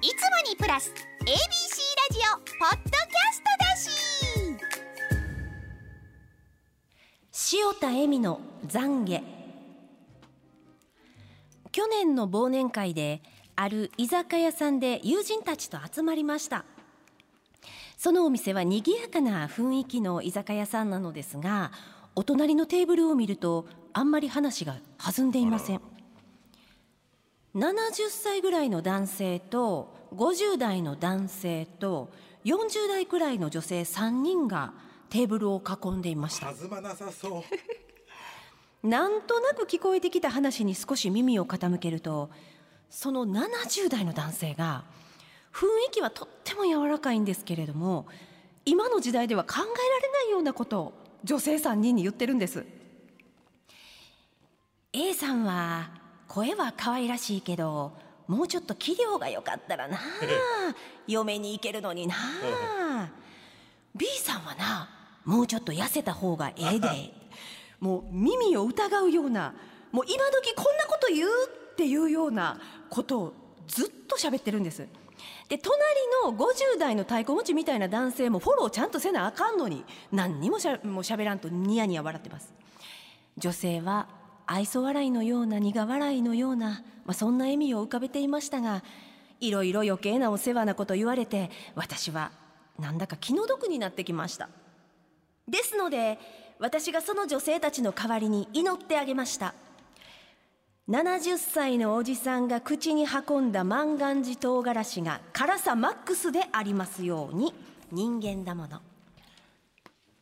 いつもにプラス ABC ラジオポッドキャストだし。塩田恵美の懺悔。去年の忘年会である居酒屋さんで友人たちと集まりました。そのお店は賑やかな雰囲気の居酒屋さんなのですがお隣のテーブルを見るとあんまり話が弾んでいません。70歳ぐらいの男性と50代の男性と40代くらいの女性3人がテーブルを囲んでいました。弾まなさそう。なんとなく聞こえてきた話に少し耳を傾けるとその70代の男性が雰囲気はとっても柔らかいんですけれども今の時代では考えられないようなことを女性3人に言ってるんです。A さんは声は可愛らしいけどもうちょっと器量が良かったらな 嫁に行けるのにな B さんはなもうちょっと痩せた方がええで。もう耳を疑うようなもう今時こんなこと言うっていうようなことをずっと喋ってるんです。で隣の50代の太鼓持ちみたいな男性もフォローちゃんとせなあかんのに何にもしゃもう喋らんとニヤニヤ笑ってます。女性は愛想笑いのような苦笑いのような、まあ、そんな笑みを浮かべていましたがいろいろ余計なお世話なこと言われて私はなんだか気の毒になってきました。ですので私がその女性たちの代わりに祈ってあげました。70歳のおじさんが口に運んだ万願寺唐辛子が辛さマックスでありますように人間だもの。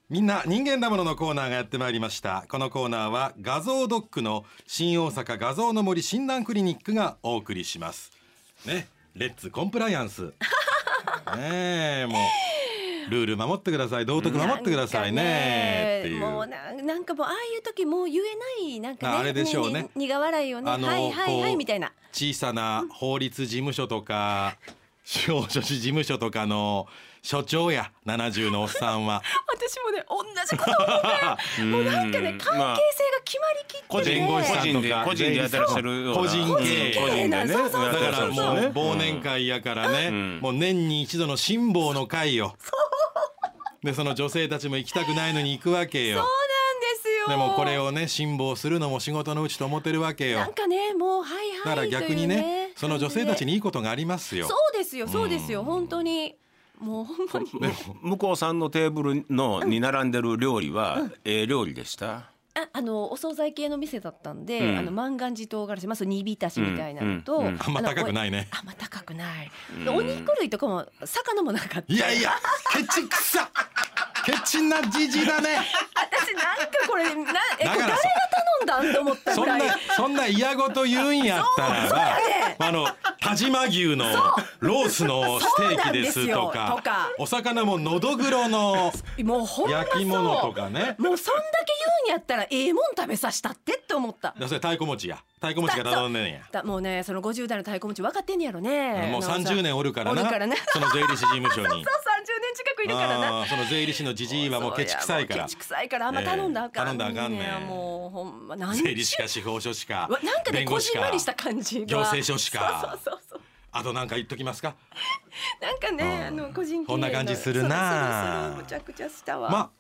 みんな人間だもののコーナーがやってまいりました。このコーナーは画像ドックの新大阪画像の森診断クリニックがお送りします。ねレッツコンプライアンス。ねえもうルール守ってください。道徳守ってくださいね。っていう。もうななんかもうああいう時もう言えないなんかねあれでしょうね。に苦笑いをねあのはいはいはこいうみたいな。小さな法律事務所とか司法書士事務所とかの所長や70のおっさんは。私もね同じこと思ったよもうなんかね関係性が決まりきって個人個人個人でやってらっしゃる個人経営個人でね。だからもうね忘年会やからね、ん。もう年に一度の辛抱の会よ。でその女性たちも行きたくないのに行くわけよ。そうなんですよ。でもこれをね辛抱するのも仕事のうちと思ってるわけよ。なんかねもうはいはいだから逆にねその女性たちににいいことがありますよ。そうですよそうですよ。本当にもうほんまに。向こうさんのテーブルのに並んでる料理はええ料理でした？ああのお惣菜系の店だったんで、うん。あの万願寺唐辛子まず煮浸しみたいなのと、うんうんあんま高くないね。あんま高くない、でお肉類とかも魚もなかった。いやいやケチくさケチなじじだね。私なんかこれなえこれ誰がんだんと思ったそんなそんな嫌ごと言うんやったらば、あの田島牛のロースのステーキですとかお魚ものどぐろの焼き物とかね。もうそんだけ言うんやったらええもん食べさしたってって思った。だそれ太鼓持ちや。太鼓持ちが頼んでんや。だもうねその50代の太鼓持ち分かってんねやろね。もう30年おるからな。からね。その税理士事務所に。そう30年近くいるからな。その税理士のじじいはもうケチくさいから。ケチくさいからあんま頼んだらあかん、ええ頼んだらあかんねもうほんま何税理士か司法書士かわなんかねこじんまりした感じが。行政書士か。そうそうそうそう。あとなんか言っときますか？なんかねあの個人こんな感じするな。むちゃくちゃしたわ、まあ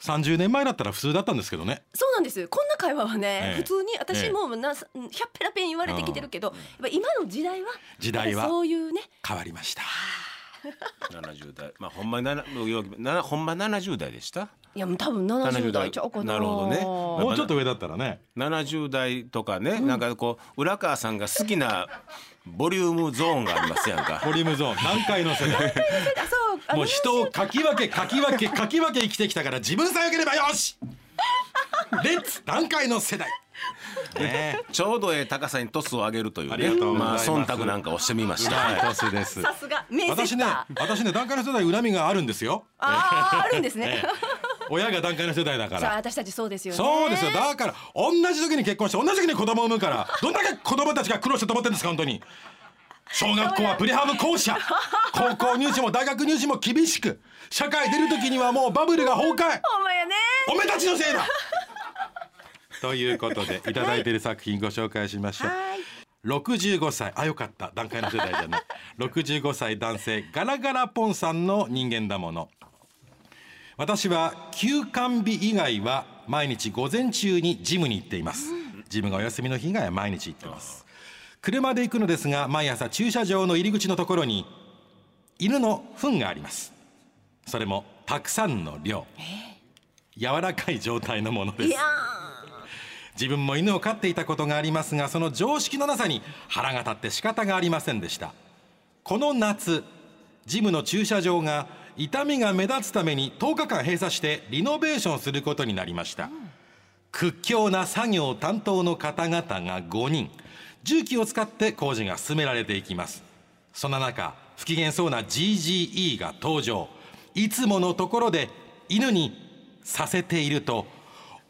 30年前だったら普通だったんですけどね。そうなんです。こんな会話はね、ええ。普通に私もな、ひゃっぺらぺん言われてきてるけど、やっぱ今の時代は時代はそういうね。変わりました70代。まあほんまにななほんま70代でした？いやもう多分70代ちゃうかななるほどね。もうちょっと上だったらね。70代とかね、なんかこう浦川さんが好きなボリュームゾーンがありますやんか。ボリュームゾーン。何回の世代もう人をかき分けかき分けかき分け生きてきたから自分さえ良ければよし！レッツ！段階の世代 ね。ちょうどええ高さにトスを上げるというね。ありがとうございまあ忖度なんかをしてみました、え はい。トスです。さすが。私ね私ね段階の世代恨みがあるんですよ。あー あるんですね、親が段階の世代だから。さあ私たちそうですよね。そうですよ。だから同じ時に結婚して同じ時に子供を産むからどんだけ子供たちが苦労してと思ってるんですか本当に。小学校はプレハブ校舎。高校入試も大学入試も厳しく社会出る時にはもうバブルが崩壊。ほんまやね。おめたちのせいだということでいただいている作品ご紹介しましょう。はい。65歳。あよかった。段階の世代じゃない。65歳男性ガラガラポンさんの人間だもの。私は休館日以外は毎日午前中にジムに行っています。ジムがお休みの日以外は毎日行ってます。車で行くのですが毎朝駐車場の入り口のところに犬の糞があります。それもたくさんの量。柔らかい状態のものです自分も犬を飼っていたことがありますがその常識のなさに腹が立って仕方がありませんでした。この夏ジムの駐車場が痛みが目立つために10日間閉鎖してリノベーションすることになりました、屈強な作業担当の方々が5人重機を使って工事が進められていきます。そんな中不機嫌そうな GGE が登場。いつものところで犬にさせていると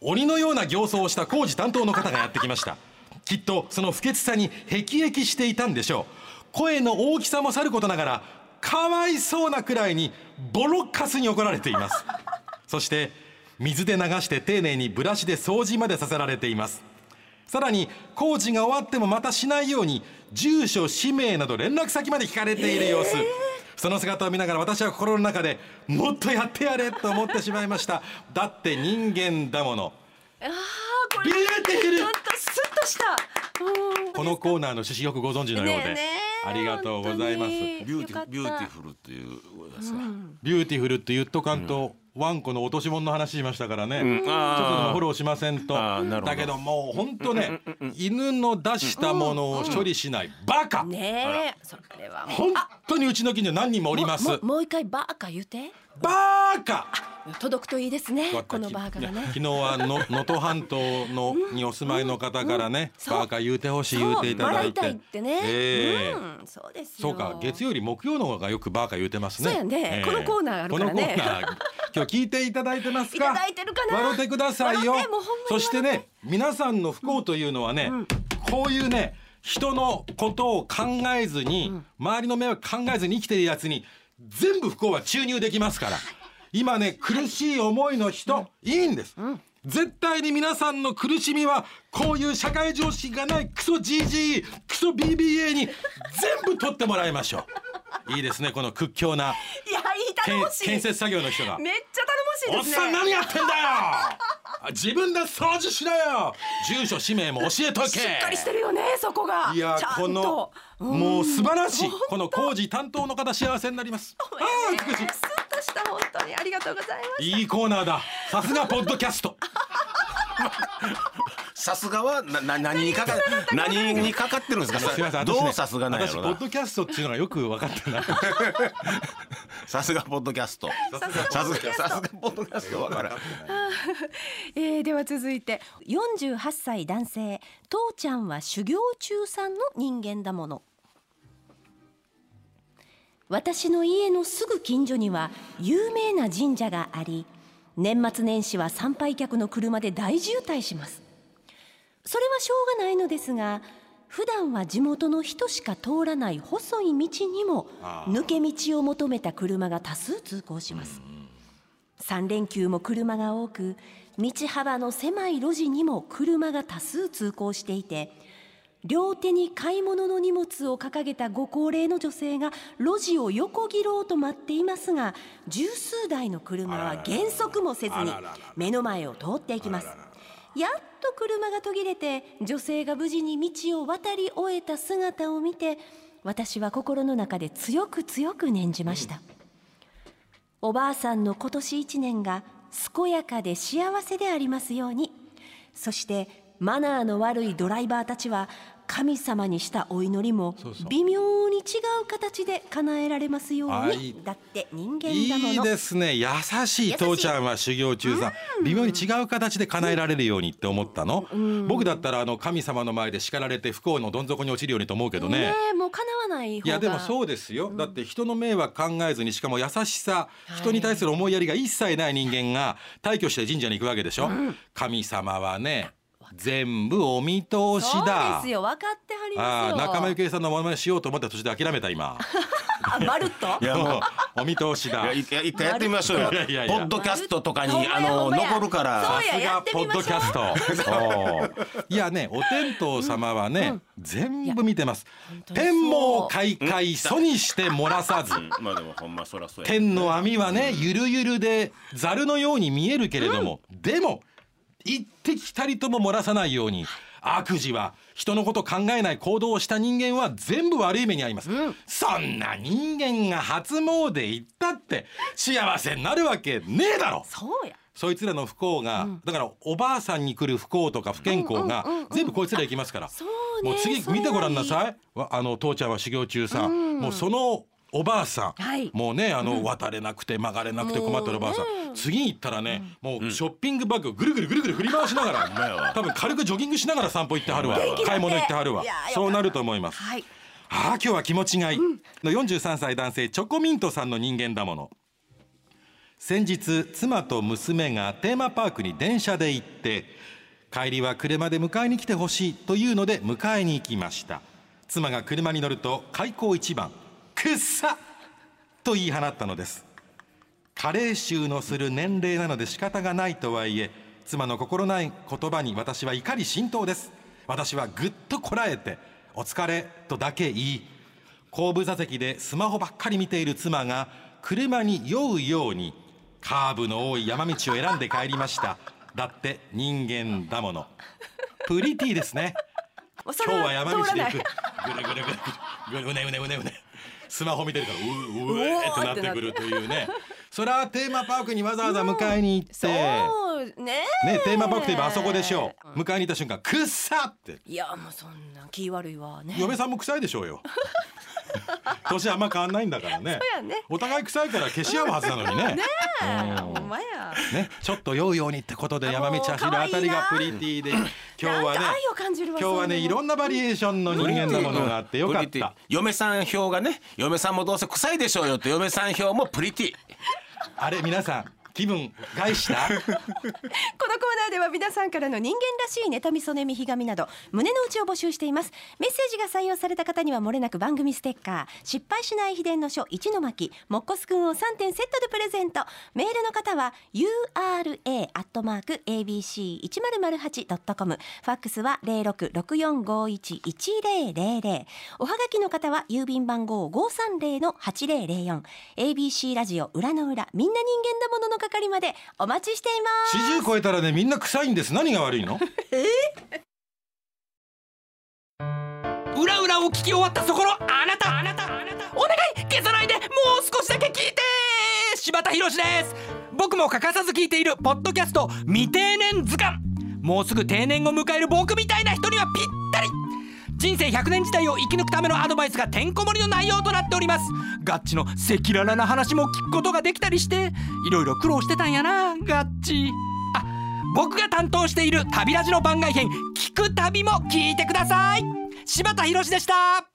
鬼のような形相をした工事担当の方がやってきました。きっとその不潔さに辟易していたんでしょう。声の大きさもさることながらかわいそうなくらいにボロッカスに怒られています。そして水で流して丁寧にブラシで掃除までさせられています。さらに工事が終わってもまたしないように住所氏名など連絡先まで聞かれている様子、その姿を見ながら私は心の中でもっとやってやれと思ってしまいました。だって人間だもの。あーこれビューティフルちょっとスッとした。うん、このコーナーの趣旨よくご存知のようで、ねありがとうございます。ビューティビューティフルっていうことですか、ビューティフルって言っとかんと、ワンコの落とし物の話しましたからね、うん。ちょっとでもフォローしませんと。だけどもう本当ね、犬の出したものを処理しない、バカ、ねえそれは本当にうちの近所何人もおります。もももう一回バーカ言うて。バカ届くといいですねこのバーカがね。昨日はの 能登半島のにお住まいの方からね、バーカ言うてほしい言うていただいて。ってね、ええ。うんそうですよ。そうか月曜日木曜の方がよくバーカ言うてますね。そうやね。このコーナーあるからね。このコーナー今日聞いていただいてますか？いただいてるかな？笑ってくださいよ。そしてね皆さんの不幸というのはね、こういうね人のことを考えずに、周りの迷惑考えずに生きてるやつに全部不幸は注入できますから今ね苦しい思いの人、いいんです、絶対に皆さんの苦しみはこういう社会常識がないクソ GG クソ BBA に全部取ってもらいましょう。いいですねこの屈強ないやいい頼もしい。建設作業の人が。めっちゃ頼おっもしいですね。さん何やってんだよ！あ自分で掃除しろよ。住所氏名も教えとけ。しっかりしてるよねそこが。いやこのうん。もう素晴らしい。本この工事担当の方幸せになります。ああ美しい。スッとした本当にありがとうございますいいコーナーだ。さすがポッドキャスト。さすがはなな何にかか何にかかってるんですか？すみませんどうさすがなんやろな。私ポッドキャストっていうのがよく分かってないさすがポッドキャスト。さすがさすがポッドキャストわからん。えー、では続いて48歳男性。父ちゃんは修行中さんの人間だもの。私の家のすぐ近所には有名な神社があり年末年始は参拝客の車で大渋滞します。それはしょうがないのですが普段は地元の人しか通らない細い道にも抜け道を求めた車が多数通行します。3連休も車が多く道幅の狭い路地にも車が多数通行していて両手に買い物の荷物を掲げたご高齢の女性が路地を横切ろうと待っていますが十数台の車は減速もせずに目の前を通っていきますやっと車が途切れて女性が無事に道を渡り終えた姿を見て私は心の中で強く強く念じました、おばあさんの今年一年が健やかで幸せでありますように。そしてマナーの悪いドライバーたちは神様にしたお祈りも微妙に違う形で叶えられますように。だって人間だもの。いいですね。優しい父ちゃんは修行中さ。ん。微妙に違う形で叶えられるようにって思ったの？僕だったらあの神様の前で叱られて不幸のどん底に落ちるようにと思うけどね。もう叶わないいやでもそうですよ、だって人の迷惑考えずにしかも優しさ人に対する思いやりが一切ない人間が退去して神社に行くわけでしょ、神様はね全部お見通しそうだですよ。分かってはりああますよ。仲間由紀恵さんのモノマネしようと思った途中で諦めた今。あ まるっと？いやもう。お見通しだ。いや一回やってみましょうよ。いやいやいや。ポッドキャストとかにあの残るから。さすがポッドキャスト。いやねお天道様はね、全部見てます。天網開会祖にして漏らさず。うん。まあでもほんまそらそうや天の網はねゆるゆるでザルのように見えるけれども、でも一滴たりとも漏らさないように悪事は人のこと考えない行動をした人間は全部悪い目に遭います、そんな人間が初詣行ったって幸せになるわけねえだろ。そうや。そいつらの不幸が、だからおばあさんに来る不幸とか不健康が全部こいつら行きますから、そうねもう次見てごらんなさはいあの父ちゃんは修行中さ、もうそのおばあさん、はい。もうねあの、渡れなくて曲がれなくて困ってるおばあさん、次行ったらね、もうショッピングバッグをぐるぐるぐるぐる振り回しながらわ多分軽くジョギングしながら散歩行ってはるわ買い物行ってはるわそうなると思います。はいああ今日は気持ちがいい、の43歳男性チョコミントさんの人間だもの先日妻と娘がテーマパークに電車で行って帰りは車で迎えに来てほしいというので迎えに行きました妻が車に乗ると開口一番「くっさ!」と言い放ったのです加齢臭のする年齢なので仕方がないとはいえ妻の心ない言葉に私は怒り心頭です。私はぐっとこらえて「お疲れ」とだけ言い後部座席でスマホばっかり見ている妻が車に酔うようにカーブの多い山道を選んで帰りました。だって人間だもの。プリティですね。今日れは山道で行く。ぐるぐるぐるぐるうねうねうねうねスマホ見てるからうううえってなってくるというねそれはテーマパークにわざわざ迎えに行って、そうね。ねテーマパークといえばあそこでしょう。迎えに行った瞬間くっさって。いやもうそんな気悪いわね。嫁さんも臭いでしょうよ。年あんま変わんないんだからね。そうやね。お互い臭いから消し合うはずなのにね。ねちょっと酔うようにってことで山道走るあたりがプリティで。今日はね今日はねいろんなバリエーションの人間のものがあってよかった。嫁さん票がね嫁さんもどうせ臭いでしょうよって嫁さん票もプリティあれ皆さん気分害した？このコーナーでは皆さんからの人間らしい妬みそねみひがみなど胸の内を募集しています。メッセージが採用された方にはもれなく番組ステッカー。失敗しない秘伝の書一の巻。もっこすくんを3点セットでプレゼント。メールの方は ura アットマーク abc 一0 0 8ドットコム。ファックスは零六六四五一一零零零。おはがきの方は郵便番号五三零の八零零四。abc ラジオ裏の裏みんな人間だものの係までお待ちしています。四十超えたらねみんな臭いんです。何が悪いの？裏裏を聞き終わったそこのあなた！あなたお願い消さないでもう少しだけ聞いて柴田博です！僕も欠かさず聞いているポッドキャスト未定年図鑑。もうすぐ定年を迎える僕みたいな人にはぴったり人生100年時代を生き抜くためのアドバイスがてんこ盛りの内容となっております。ガッチの赤裸々な話も聞くことができたりしていろいろ苦労してたんやな。ガッチ。あ僕が担当している旅ラジの番外編聞く旅も聞いてください。柴田博でした。